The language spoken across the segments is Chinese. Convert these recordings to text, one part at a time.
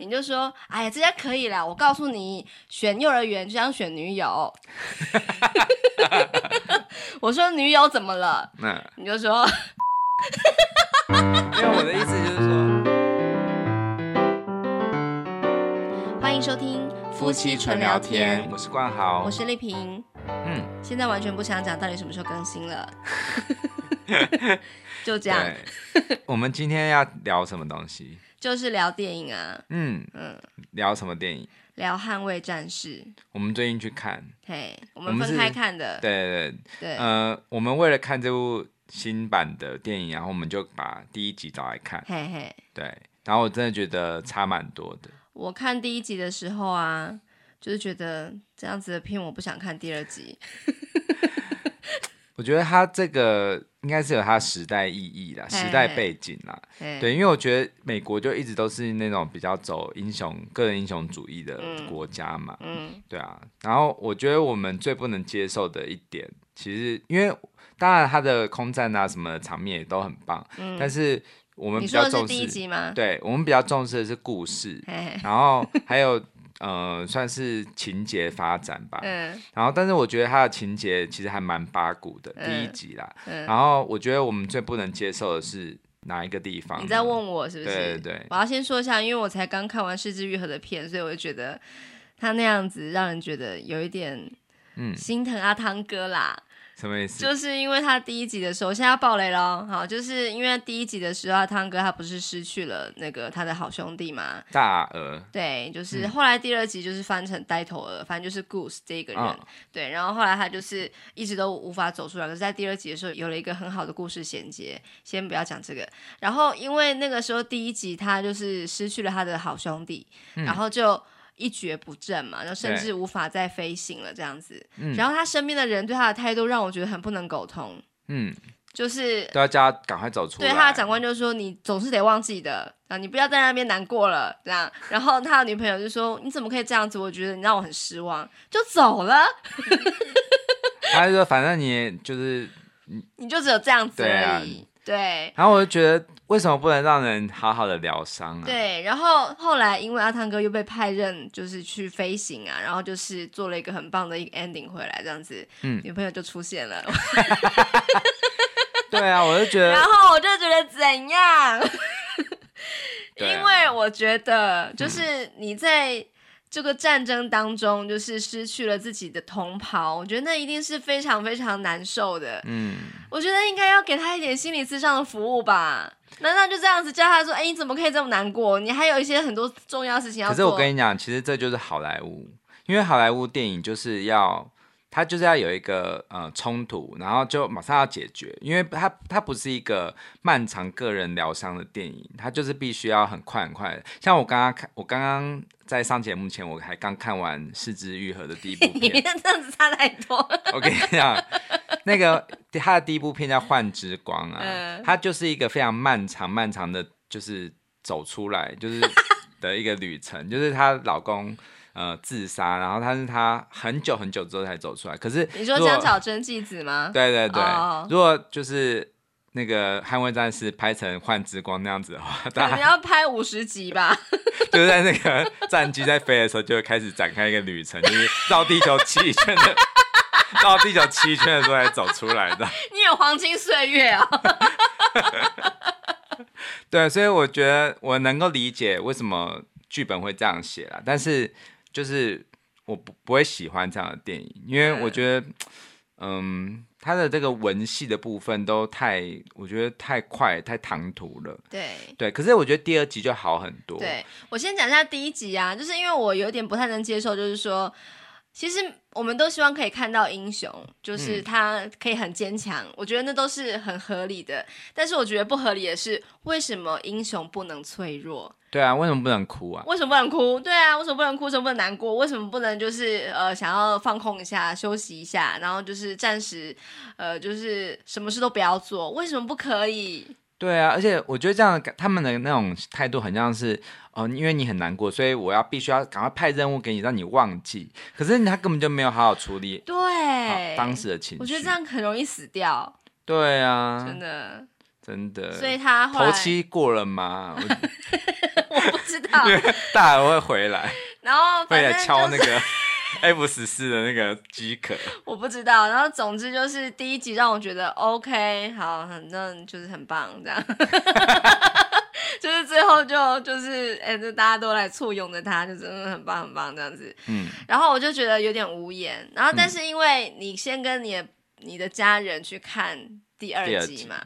你就说，哎呀，这家可以啦。我告诉你，选幼儿园就像选女友。我说女友怎么了？那你就说，因为我的意思就是说，欢迎收听夫妻纯聊天。我是冠豪，我是丽萍。嗯，现在完全不想讲到底什么时候更新了。就这样。我们今天要聊什么东西？就是聊电影啊，嗯嗯，聊什么电影？聊《捍卫战士》。我们最近去看，嘿，我们分开看的。对对对，呃，我们为了看这部新版的电影，然后我们就把第一集找来看，嘿嘿，对，然后我真的觉得差蛮多的。我看第一集的时候啊，就是觉得这样子的片，我不想看第二集。我觉得他这个应该是有他时代意义啦，时代背景啦，对，因为我觉得美国就一直都是那种比较走英雄、个人英雄主义的国家嘛，嗯，对啊。然后我觉得我们最不能接受的一点，其实因为当然他的空战啊什么的场面也都很棒，嗯，但是我们比较重视第一集吗？对，我们比较重视的是故事，然后还有。呃，算是情节发展吧。嗯。然后，但是我觉得他的情节其实还蛮八股的，嗯、第一集啦。嗯。然后，我觉得我们最不能接受的是哪一个地方？你在问我是不是？对对对。我要先说一下，因为我才刚看完《失之愈合》的片，所以我就觉得他那样子让人觉得有一点，嗯，心疼阿汤哥啦。什么意思？就是因为他第一集的时候，现在要爆雷了。好，就是因为第一集的时候，汤哥他不是失去了那个他的好兄弟嘛？大鹅。对，就是后来第二集就是翻成呆头鹅，反正就是 Goose 这个人。哦、对，然后后来他就是一直都无法走出来。可是，在第二集的时候，有了一个很好的故事衔接。先不要讲这个。然后，因为那个时候第一集他就是失去了他的好兄弟，嗯、然后就。一蹶不振嘛，然后甚至无法再飞行了这样子。嗯、然后他身边的人对他的态度让我觉得很不能苟同。嗯，就是都要叫他赶快走出来。对，他的长官就说：“你总是得忘记的啊，你不要在那边难过了。”这样。然后他的女朋友就说：“你怎么可以这样子？我觉得你让我很失望。”就走了。他就说：“反正你就是你，你就只有这样子而已。”对。然后我就觉得。为什么不能让人好好的疗伤啊？对，然后后来因为阿汤哥又被派任，就是去飞行啊，然后就是做了一个很棒的一个 ending 回来，这样子，嗯，女朋友就出现了。对啊，我就觉得，然后我就觉得怎样？因为我觉得，就是你在。这个战争当中，就是失去了自己的同袍，我觉得那一定是非常非常难受的。嗯，我觉得应该要给他一点心理咨商的服务吧。难道就这样子叫他说：“哎，你怎么可以这么难过？你还有一些很多重要事情要做。”可是我跟你讲，其实这就是好莱坞，因为好莱坞电影就是要。他就是要有一个呃冲突，然后就马上要解决，因为他他不是一个漫长个人疗伤的电影，他就是必须要很快很快的。像我刚刚看，我刚刚在上节目前，我还刚看完《四肢愈合》的第一部片，你这样子差太多。我跟你讲，那个他的第一部片叫《幻之光》啊，他就是一个非常漫长漫长的，就是走出来就是的一个旅程，就是她老公。呃，自杀，然后他是他很久很久之后才走出来。可是你说江巧真纪子吗？对对对，oh. 如果就是那个《捍卫战士》拍成《幻之光》那样子的话，大概要拍五十集吧。就是在那个战机在飞的时候，就会开始展开一个旅程，就是绕地球七圈的，绕地球七圈的时候才走出来的。你有黄金岁月啊、哦！对，所以我觉得我能够理解为什么剧本会这样写了，但是。就是我不不会喜欢这样的电影，因为我觉得，嗯，他的这个文戏的部分都太，我觉得太快太唐突了。对对，可是我觉得第二集就好很多。对，我先讲一下第一集啊，就是因为我有点不太能接受，就是说。其实我们都希望可以看到英雄，就是他可以很坚强，嗯、我觉得那都是很合理的。但是我觉得不合理的是，为什么英雄不能脆弱？对啊，为什么不能哭啊？为什么不能哭？对啊，为什么不能哭？为什么不能难过？为什么不能就是呃想要放空一下、休息一下，然后就是暂时呃就是什么事都不要做？为什么不可以？对啊，而且我觉得这样他们的那种态度很像是。哦，因为你很难过，所以我要必须要赶快派任务给你，让你忘记。可是他根本就没有好好处理对当时的情绪。我觉得这样很容易死掉。对啊，真的，真的。所以他头七过了吗？我 不知道，大鹅会回来，然后会来敲那个 F 十四的那个机壳。我不知道，然后总之就是第一集让我觉得 OK，好，反正就是很棒，这样。就是最后就就是哎，就、欸、大家都来簇拥着他，就真的很棒很棒这样子。嗯，然后我就觉得有点无言。然后但是因为你先跟你的你的家人去看第二集嘛，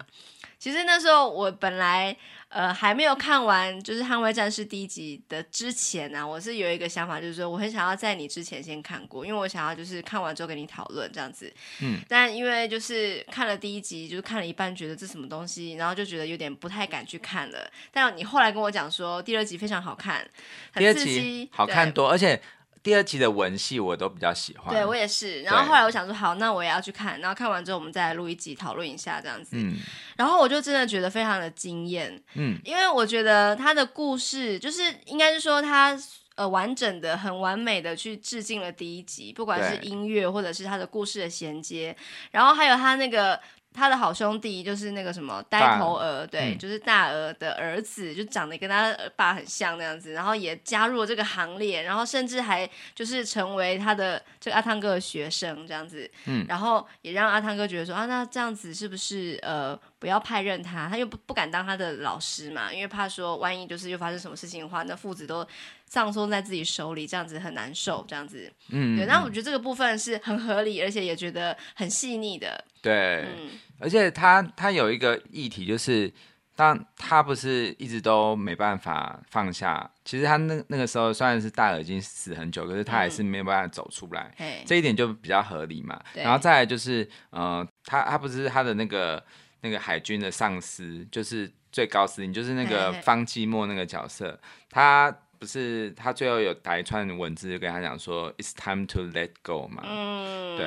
集其实那时候我本来。呃，还没有看完，就是《捍卫战士》第一集的之前呢、啊，我是有一个想法，就是说我很想要在你之前先看过，因为我想要就是看完之后跟你讨论这样子。嗯。但因为就是看了第一集，就是看了一半，觉得这什么东西，然后就觉得有点不太敢去看了。但你后来跟我讲说，第二集非常好看，很刺激，第二集好看多，而且。第二集的文戏我都比较喜欢，对我也是。然后后来我想说，好，那我也要去看。然后看完之后，我们再来录一集讨论一下这样子。嗯。然后我就真的觉得非常的惊艳，嗯，因为我觉得他的故事就是应该是说他呃完整的、很完美的去致敬了第一集，不管是音乐或者是他的故事的衔接，然后还有他那个。他的好兄弟就是那个什么呆头鹅，对，嗯、就是大鹅的儿子，就长得跟他爸很像那样子，然后也加入了这个行列，然后甚至还就是成为他的这个阿汤哥的学生这样子，嗯，然后也让阿汤哥觉得说啊，那这样子是不是呃不要派任他，他又不不敢当他的老师嘛，因为怕说万一就是又发生什么事情的话，那父子都葬送在自己手里，这样子很难受，这样子，嗯，对，那我觉得这个部分是很合理，而且也觉得很细腻的。对，嗯、而且他他有一个议题，就是当他不是一直都没办法放下，其实他那那个时候虽然是大耳已经死很久，可是他还是没有办法走出来，嗯、这一点就比较合理嘛。然后再来就是，呃，他他不是他的那个那个海军的上司，就是最高司令，就是那个方季莫那个角色，嘿嘿他不是他最后有打一串文字就跟他讲说，It's time to let go 嘛，嗯，对。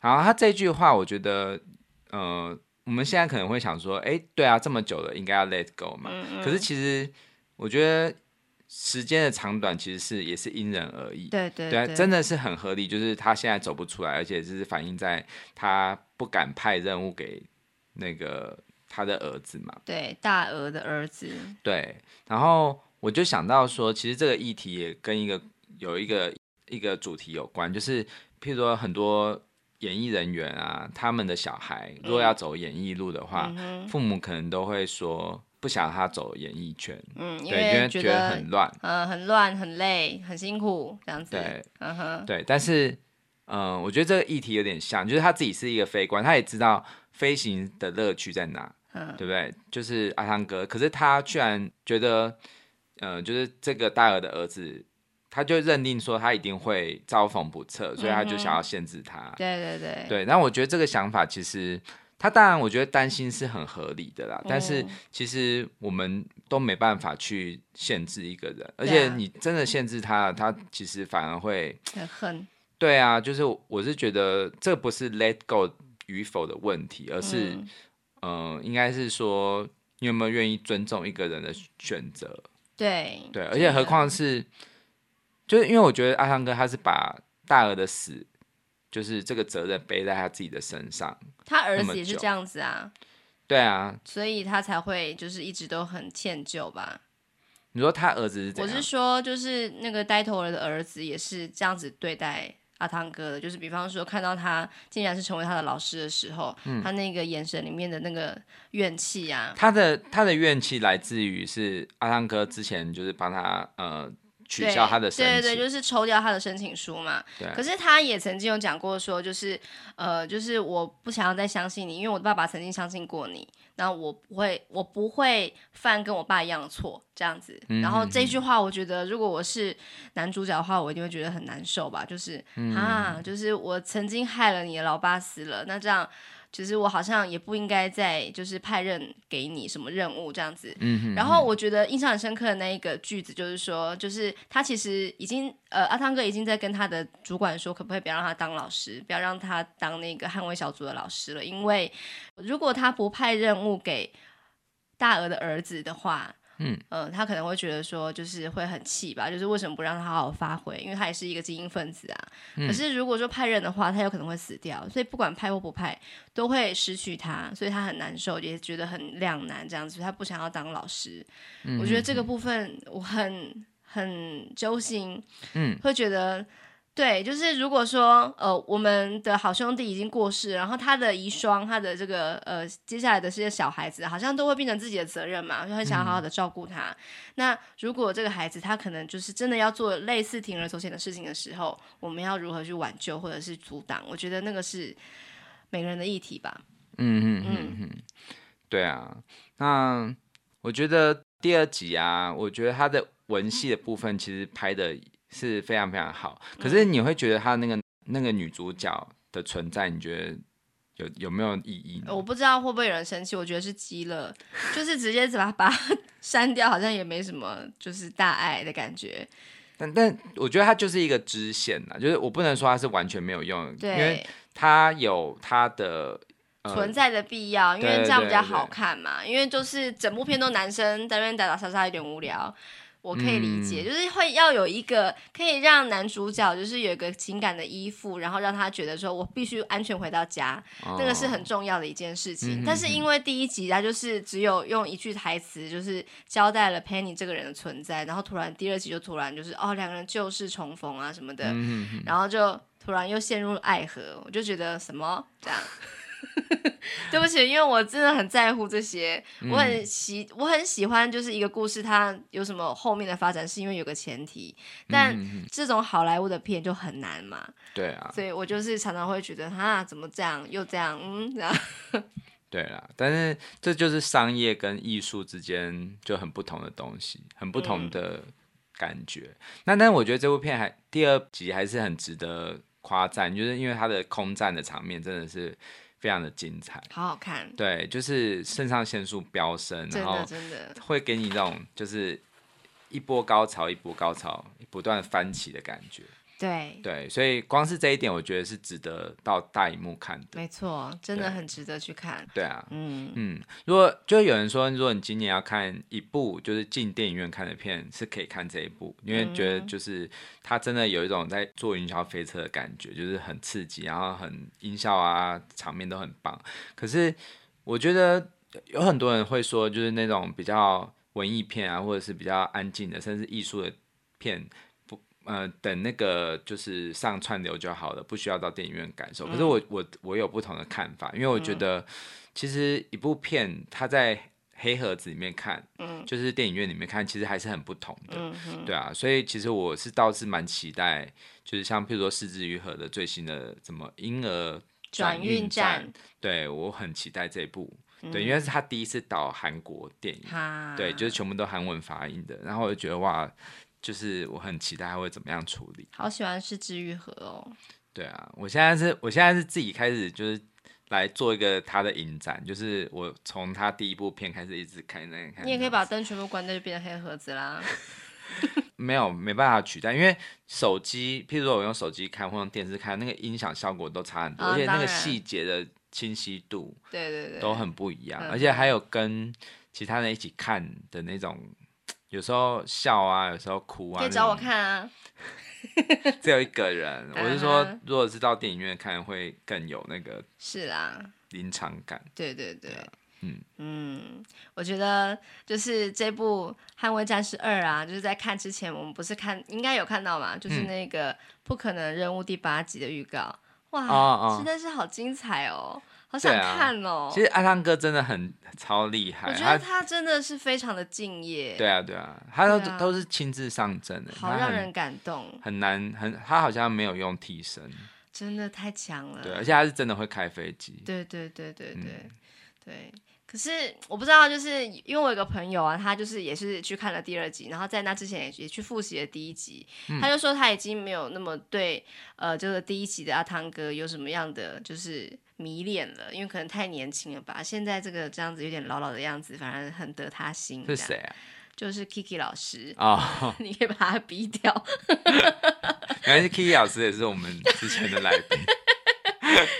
然后他这句话，我觉得，呃，我们现在可能会想说，哎，对啊，这么久了，应该要 let go 嘛。嗯嗯。可是其实，我觉得时间的长短其实是也是因人而异。对对对，对，真的是很合理。就是他现在走不出来，而且就是反映在他不敢派任务给那个他的儿子嘛。对，大鹅的儿子。对，然后我就想到说，其实这个议题也跟一个有一个一个主题有关，就是譬如说很多。演艺人员啊，他们的小孩如果要走演艺路的话，嗯、父母可能都会说不想他走演艺圈，嗯，对，因为觉得很乱，嗯，很乱，很累，很辛苦这样子，对，嗯哼，对，但是，嗯、呃，我觉得这个议题有点像，就是他自己是一个飞官，他也知道飞行的乐趣在哪，嗯，对不对？就是阿汤哥，可是他居然觉得，嗯、呃，就是这个大鹅的儿子。他就认定说他一定会遭逢不测，所以他就想要限制他。嗯、对对对，对。那我觉得这个想法其实，他当然我觉得担心是很合理的啦。嗯、但是其实我们都没办法去限制一个人，而且你真的限制他，他其实反而会很恨。对啊，就是我是觉得这不是 let go 与否的问题，而是嗯、呃，应该是说你有没有愿意尊重一个人的选择。对对，而且何况是。就是因为我觉得阿汤哥他是把大儿的死，就是这个责任背在他自己的身上。他儿子也是这样子啊。对啊。所以他才会就是一直都很歉疚吧。你说他儿子是怎样？我是说，就是那个呆头儿的儿子也是这样子对待阿汤哥的。就是比方说，看到他竟然是成为他的老师的时候，嗯、他那个眼神里面的那个怨气啊。他的他的怨气来自于是阿汤哥之前就是帮他呃。取消他的申请，对对对，就是抽掉他的申请书嘛。对。可是他也曾经有讲过说，就是呃，就是我不想要再相信你，因为我的爸爸曾经相信过你，然后我不会，我不会犯跟我爸一样的错，这样子。嗯、然后这句话，我觉得如果我是男主角的话，我一定会觉得很难受吧。就是、嗯、啊，就是我曾经害了你的老爸死了，那这样。其实我好像也不应该再就是派任给你什么任务这样子，嗯哼嗯，然后我觉得印象很深刻的那一个句子就是说，就是他其实已经呃阿汤哥已经在跟他的主管说，可不可以不要让他当老师，不要让他当那个捍卫小组的老师了，因为如果他不派任务给大鹅的儿子的话，嗯，呃，他可能会觉得说，就是会很气吧，就是为什么不让他好好发挥？因为他也是一个精英分子啊。嗯、可是如果说派任的话，他有可能会死掉，所以不管派或不派，都会失去他，所以他很难受，也觉得很两难这样子，他不想要当老师。嗯、我觉得这个部分我很很揪心，嗯，会觉得。对，就是如果说呃，我们的好兄弟已经过世，然后他的遗孀，他的这个呃，接下来的这些小孩子，好像都会变成自己的责任嘛，就很想要好好的照顾他。嗯、那如果这个孩子他可能就是真的要做类似铤而走险的事情的时候，我们要如何去挽救或者是阻挡？我觉得那个是每个人的议题吧。嗯嗯嗯嗯，对啊。那我觉得第二集啊，我觉得他的文戏的部分其实拍的。是非常非常好，可是你会觉得她那个、嗯、那个女主角的存在，你觉得有有没有意义呢？我不知道会不会有人生气，我觉得是急了，就是直接把把它 删掉，好像也没什么，就是大爱的感觉。但但我觉得它就是一个支线呐，就是我不能说它是完全没有用，对，因为它有它的、呃、存在的必要，因为这样比较好看嘛。因为就是整部片都男生在那边打打杀杀，有点无聊。我可以理解，嗯、就是会要有一个可以让男主角就是有一个情感的依附，然后让他觉得说我必须安全回到家，哦、那个是很重要的一件事情。但是因为第一集他就是只有用一句台词，就是交代了 Penny 这个人的存在，然后突然第二集就突然就是哦两个人旧事重逢啊什么的，然后就突然又陷入爱河，我就觉得什么？这样。对不起，因为我真的很在乎这些，嗯、我很喜我很喜欢，就是一个故事它有什么后面的发展，是因为有个前提。但这种好莱坞的片就很难嘛。对啊，所以我就是常常会觉得，哈，怎么这样又这样，嗯，这样。对啦，但是这就是商业跟艺术之间就很不同的东西，很不同的感觉。嗯、那但是我觉得这部片还第二集还是很值得夸赞，就是因为它的空战的场面真的是。非常的精彩，好好看。对，就是肾上腺素飙升，然后真的会给你那种就是一波高潮一波高潮不断翻起的感觉。对对，所以光是这一点，我觉得是值得到大荧幕看的。没错，真的很值得去看。对啊，嗯嗯，如果就有人说，如果你今年要看一部就是进电影院看的片，是可以看这一部，因为觉得就是它真的有一种在坐云霄飞车的感觉，就是很刺激，然后很音效啊，场面都很棒。可是我觉得有很多人会说，就是那种比较文艺片啊，或者是比较安静的，甚至艺术的片。呃，等那个就是上串流就好了，不需要到电影院感受。嗯、可是我我我有不同的看法，因为我觉得其实一部片它在黑盒子里面看，嗯，就是电影院里面看，其实还是很不同的，嗯、对啊。所以其实我是倒是蛮期待，就是像譬如说是枝裕和的最新的什么婴儿转运站，对我很期待这部，嗯、对，因为是他第一次导韩国电影，哈对，就是全部都韩文发音的，然后我就觉得哇。就是我很期待他会怎么样处理。好喜欢是治愈盒哦。对啊，我现在是，我现在是自己开始就是来做一个他的影展，就是我从他第一部片开始一直看那看。你也可以把灯全部关掉，就变成黑盒子啦。没有，没办法取代，因为手机，譬如说我用手机看或用电视看，那个音响效果都差很多，啊、而且那个细节的清晰度，对对对，都很不一样，而且还有跟其他人一起看的那种。有时候笑啊，有时候哭啊。可以找我看啊。只有一个人，我是说，如果是到电影院看，会更有那个是啦临场感。对对对，嗯嗯，我觉得就是这部《捍卫战士二》啊，就是在看之前，我们不是看应该有看到嘛，就是那个《不可能任务》第八集的预告，哇，真的是好精彩哦。好想看哦！其实阿汤哥真的很超厉害，我觉得他真的是非常的敬业。对啊，对啊，他都都是亲自上阵的，好让人感动。很难，很他好像没有用替身，真的太强了。对，而且他是真的会开飞机。对对对对对对。可是我不知道，就是因为我有个朋友啊，他就是也是去看了第二集，然后在那之前也也去复习了第一集，他就说他已经没有那么对呃就是第一集的阿汤哥有什么样的就是。迷恋了，因为可能太年轻了吧。现在这个这样子有点老老的样子，反而很得他心。是谁啊？就是 Kiki 老师哦，你可以把他逼掉。原来是 Kiki 老师，也是我们之前的来宾。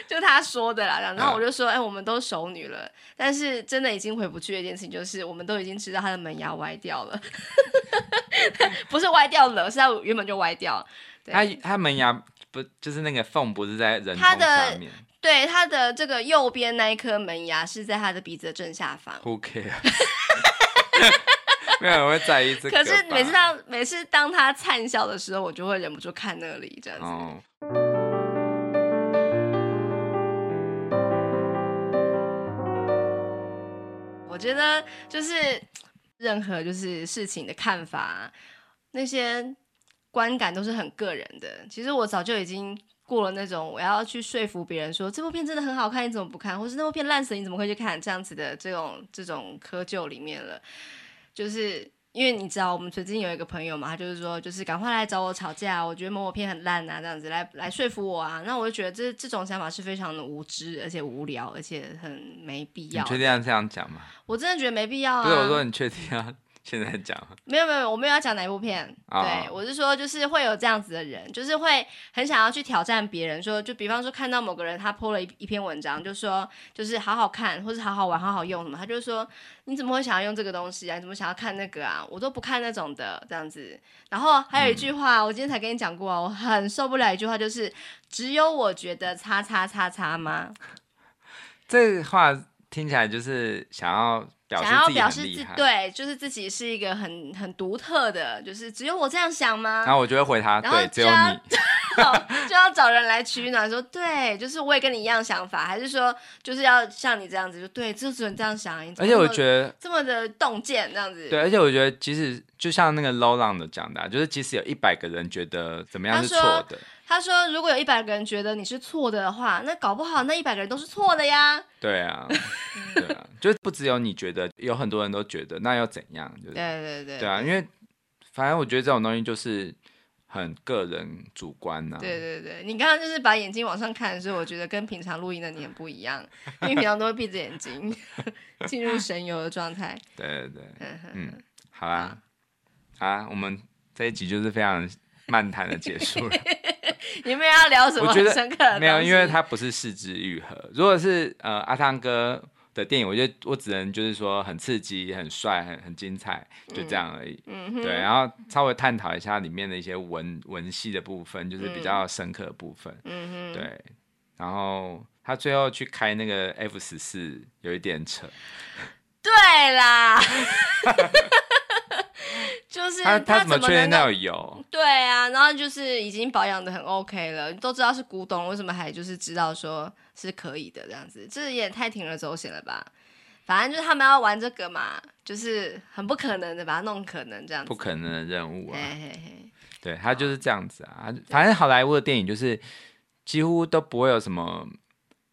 就他说的啦。然后我就说，哎、欸，我们都熟女了，但是真的已经回不去的一件事情，就是我们都已经知道他的门牙歪掉了，不是歪掉了，是他原本就歪掉。他他门牙不就是那个缝不是在人头下面？对，他的这个右边那一颗门牙是在他的鼻子的正下方。Who cares？没有人会在意这个。可是每次当每次当他灿笑的时候，我就会忍不住看那里这样子。哦、我觉得就是任何就是事情的看法，那些观感都是很个人的。其实我早就已经过了那种我要去说服别人说这部片真的很好看，你怎么不看？或是那部片烂死，你怎么会去看？这样子的这种这种窠臼里面了。就是因为你知道，我们最近有一个朋友嘛，他就是说，就是赶快来找我吵架，我觉得某某片很烂啊，这样子来来说服我啊。那我就觉得这这种想法是非常的无知，而且无聊，而且很没必要。你确定要这样讲吗？我真的觉得没必要啊。不是我说，你确定啊？现在讲没有没有，我没有要讲哪一部片。Oh. 对，我是说，就是会有这样子的人，就是会很想要去挑战别人，说，就比方说看到某个人他 po 了一一篇文章，就说就是好好看，或是好好玩、好好用什么，他就说你怎么会想要用这个东西啊？你怎么想要看那个啊？我都不看那种的这样子。然后还有一句话，嗯、我今天才跟你讲过啊，我很受不了一句话，就是只有我觉得叉叉叉叉吗？这话听起来就是想要。想要表示自对，就是自己是一个很很独特的，就是只有我这样想吗？然后我就会回他，对，只有你，就要找人来取暖，说对，就是我也跟你一样想法，还是说就是要像你这样子，就对，就只能这样想。而且我觉得这么的洞见，这样子。对，而且我觉得其实就像那个 Low 浪的讲的、啊，就是即使有一百个人觉得怎么样是错的。他说：“如果有一百个人觉得你是错的话，那搞不好那一百个人都是错的呀。”对啊，对啊，就不只有你觉得，有很多人都觉得，那又怎样？就是、对对对，对啊，因为反正我觉得这种东西就是很个人主观呐、啊。对对对，你刚刚就是把眼睛往上看的时候，我觉得跟平常录音的你很不一样，因为平常都会闭着眼睛 进入神游的状态。对对对，嗯，好啦，好啊，我们这一集就是非常漫谈的结束了。你们要聊什么？我觉得没有，因为它不是四肢愈合。如果是呃阿汤哥的电影，我觉得我只能就是说很刺激、很帅、很很精彩，就这样而已。嗯，对，然后稍微探讨一下里面的一些文文戏的部分，就是比较深刻的部分。嗯，对。然后他最后去开那个 F 十四，有一点扯。对啦。就是他，他怎么确定那有油？对啊，然后就是已经保养的很 OK 了，都知道是古董，为什么还就是知道说是可以的这样子？这也太铤而走险了吧？反正就是他们要玩这个嘛，就是很不可能的把它弄可能这样子，不可能的任务啊！嘿嘿嘿，对，他就是这样子啊。反正好莱坞的电影就是几乎都不会有什么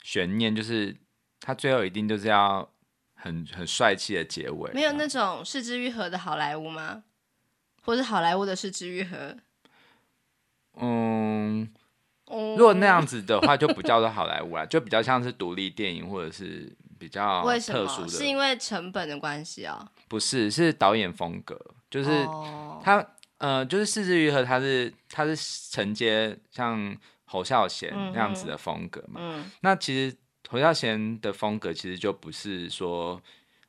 悬念，就是他最后一定就是要很很帅气的结尾，没有那种是枝裕和的好莱坞吗？或是好莱坞的是枝裕和，嗯，如果那样子的话，就不叫做好莱坞了，就比较像是独立电影，或者是比较特殊的。是因为成本的关系啊？不是，是导演风格，就是他，呃，就是四之愈合，他是他是承接像侯孝贤那样子的风格嘛。嗯，那其实侯孝贤的风格其实就不是说。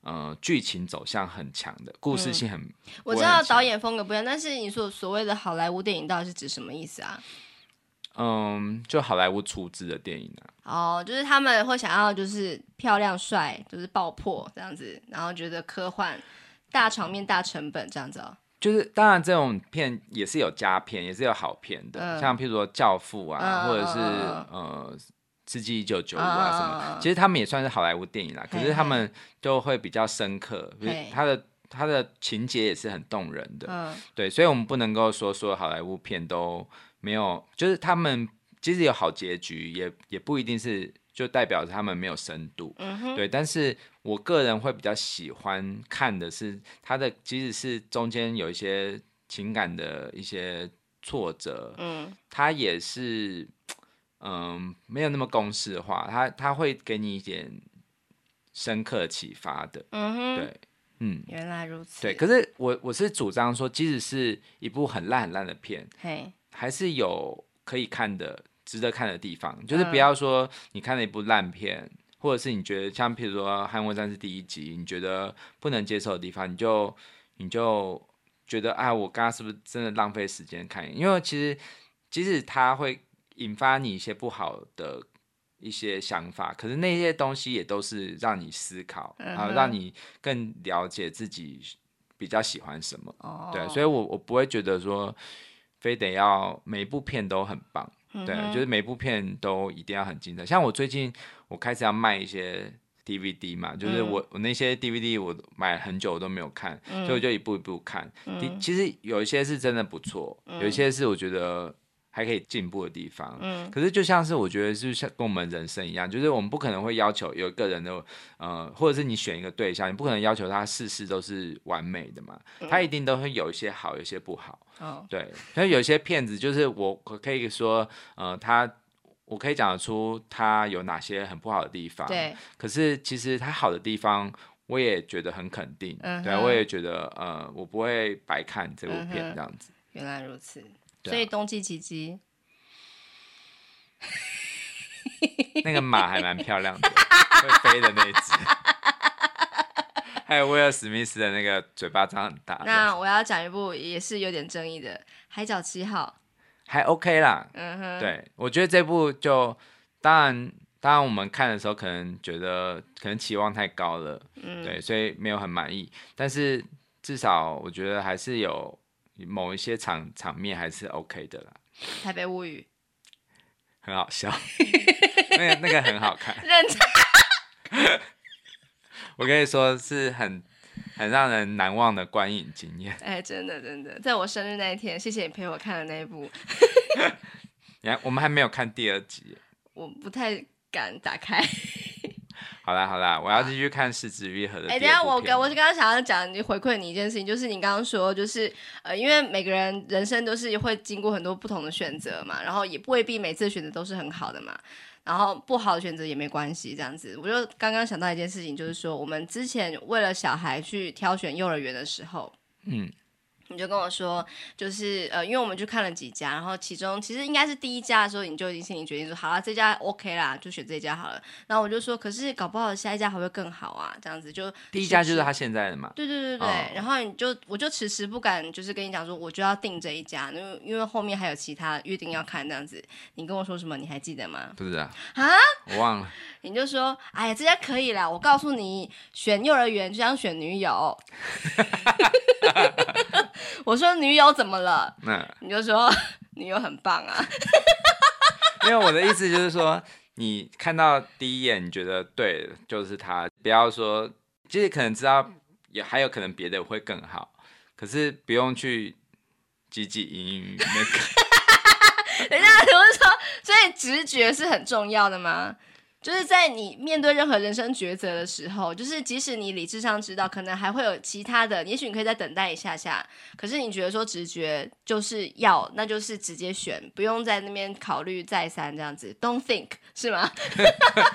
呃，剧情走向很强的，故事性很，嗯。我知道导演风格不一样，但是你说所谓的好莱坞电影到底是指什么意思啊？嗯，就好莱坞出资的电影啊。哦，就是他们会想要就是漂亮帅，就是爆破这样子，然后觉得科幻大场面大成本这样子哦。就是当然这种片也是有佳片，也是有好片的，嗯、像譬如说《教父》啊，嗯、或者是、嗯、呃。世纪一九九五啊，什么？其实他们也算是好莱坞电影啦，可是他们就会比较深刻，他的他的情节也是很动人的，对，所以我们不能够说说好莱坞片都没有，就是他们其实有好结局，也也不一定是就代表着他们没有深度，对。但是我个人会比较喜欢看的是他的，即使是中间有一些情感的一些挫折，嗯，他也是。嗯，没有那么公式化，他他会给你一点深刻启发的。嗯哼，对，嗯，原来如此。对，可是我我是主张说，即使是一部很烂很烂的片，嘿，还是有可以看的值得看的地方，就是不要说你看了一部烂片，嗯、或者是你觉得像譬如说《捍卫战士》第一集，你觉得不能接受的地方，你就你就觉得啊，我刚刚是不是真的浪费时间看？因为其实即使他会引发你一些不好的一些想法，可是那些东西也都是让你思考，然后、嗯啊、让你更了解自己比较喜欢什么。哦、对，所以我我不会觉得说。非得要每一部片都很棒，嗯、对，就是每部片都一定要很精彩。像我最近我开始要卖一些 DVD 嘛，就是我、嗯、我那些 DVD 我买很久我都没有看，嗯、所以我就一步一步看。嗯、其实有一些是真的不错，嗯、有一些是我觉得。还可以进步的地方，嗯，可是就像是我觉得，就像跟我们人生一样，就是我们不可能会要求有一个人的，呃，或者是你选一个对象，你不可能要求他事事都是完美的嘛，嗯、他一定都会有一些好，有一些不好，哦，对，所以有些片子就是我可以说，呃，他我可以讲得出他有哪些很不好的地方，对，可是其实他好的地方，我也觉得很肯定，嗯，对，我也觉得，呃，我不会白看这部片这样子，原来如此。所以冬季奇迹，那个马还蛮漂亮的，会飞的那只，还有威尔史密斯的那个嘴巴张很大。那我要讲一部也是有点争议的《海角七号》，还 OK 啦。嗯哼，对，我觉得这部就当然，当然我们看的时候可能觉得可能期望太高了，嗯，对，所以没有很满意。但是至少我觉得还是有。某一些场场面还是 OK 的啦。台北物语很好笑，那个那个很好看。认真 我跟你说是很很让人难忘的观影经验。哎，真的真的，在我生日那一天，谢谢你陪我看的那一部。你看，我们还没有看第二集。我不太敢打开。好啦好啦，我要继续看《是枝裕和》的。哎、欸，等下我跟我是刚刚想要讲，你回馈你一件事情，就是你刚刚说，就是呃，因为每个人人生都是会经过很多不同的选择嘛，然后也未必每次选择都是很好的嘛，然后不好的选择也没关系，这样子。我就刚刚想到一件事情，就是说我们之前为了小孩去挑选幼儿园的时候，嗯。你就跟我说，就是呃，因为我们去看了几家，然后其中其实应该是第一家的时候，你就已经心里决定说，好了，这家 OK 啦，就选这家好了。然后我就说，可是搞不好下一家还会更好啊，这样子就第一家就是他现在的嘛。对对对对，哦、然后你就我就迟迟不敢，就是跟你讲说，我就要订这一家，因为因为后面还有其他约定要看这样子。你跟我说什么？你还记得吗？不是啊，啊，我忘了。你就说，哎呀，这家可以啦，我告诉你，选幼儿园就像选女友。我说女友怎么了？那你就说女友很棒啊。因为我的意思就是说，你看到第一眼你觉得对，就是他，不要说，其实可能知道也还有可能别的会更好，可是不用去汲汲营营那个。等一下，我是说，所以直觉是很重要的吗？就是在你面对任何人生抉择的时候，就是即使你理智上知道可能还会有其他的，也许你可以再等待一下下。可是你觉得说直觉就是要，那就是直接选，不用在那边考虑再三这样子。Don't think 是吗？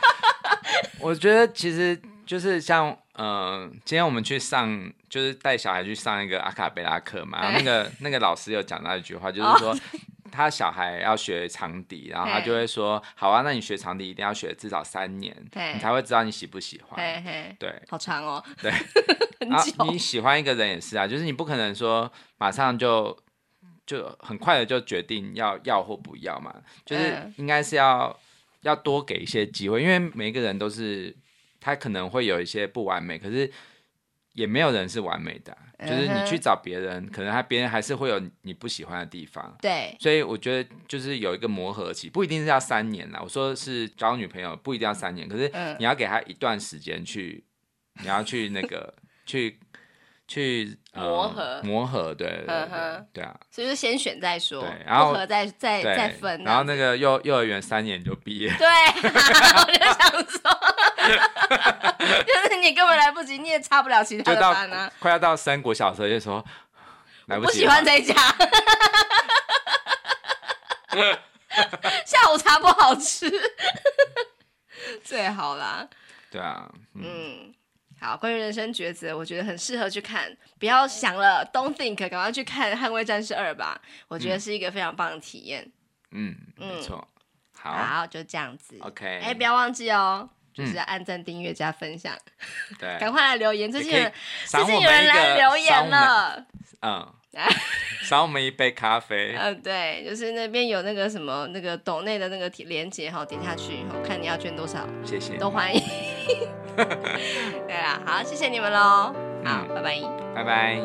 我觉得其实就是像嗯、呃，今天我们去上，就是带小孩去上一个阿卡贝拉课嘛，那个那个老师有讲到一句话，就是说。他小孩要学长笛，然后他就会说：“好啊，那你学长笛一定要学至少三年你才会知道你喜不喜欢。”对，好长哦。对，然后你喜欢一个人也是啊，就是你不可能说马上就就很快的就决定要要或不要嘛，就是应该是要.要多给一些机会，因为每一个人都是他可能会有一些不完美，可是。也没有人是完美的啊，就是你去找别人，可能他别人还是会有你不喜欢的地方。对，所以我觉得就是有一个磨合期，不一定是要三年啦。我说是交女朋友不一定要三年，可是你要给他一段时间去，你要去那个去去磨合磨合，对对对对啊。所以就先选再说，对，然合再再再分。然后那个幼幼儿园三年就毕业。对，我就想说。就是你根本来不及，你也差不了其他的班啊！快要到三国小时就说来不及，不喜欢 这一家。下午茶不好吃，最好啦。对啊，嗯，嗯好。关于人生抉择，我觉得很适合去看。不要想了，Don't think，赶快去看《捍卫战士二》吧。我觉得是一个非常棒的体验。嗯，没错。好，好，就这样子。OK，哎，不要忘记哦，就是按赞、订阅、加分享。对，赶快来留言，最近有最近有人来留言了。嗯，赏我们一杯咖啡。嗯，对，就是那边有那个什么那个抖内的那个连接哈，点下去，看你要捐多少，谢谢，都欢迎。对啦，好，谢谢你们喽，好，拜拜，拜拜。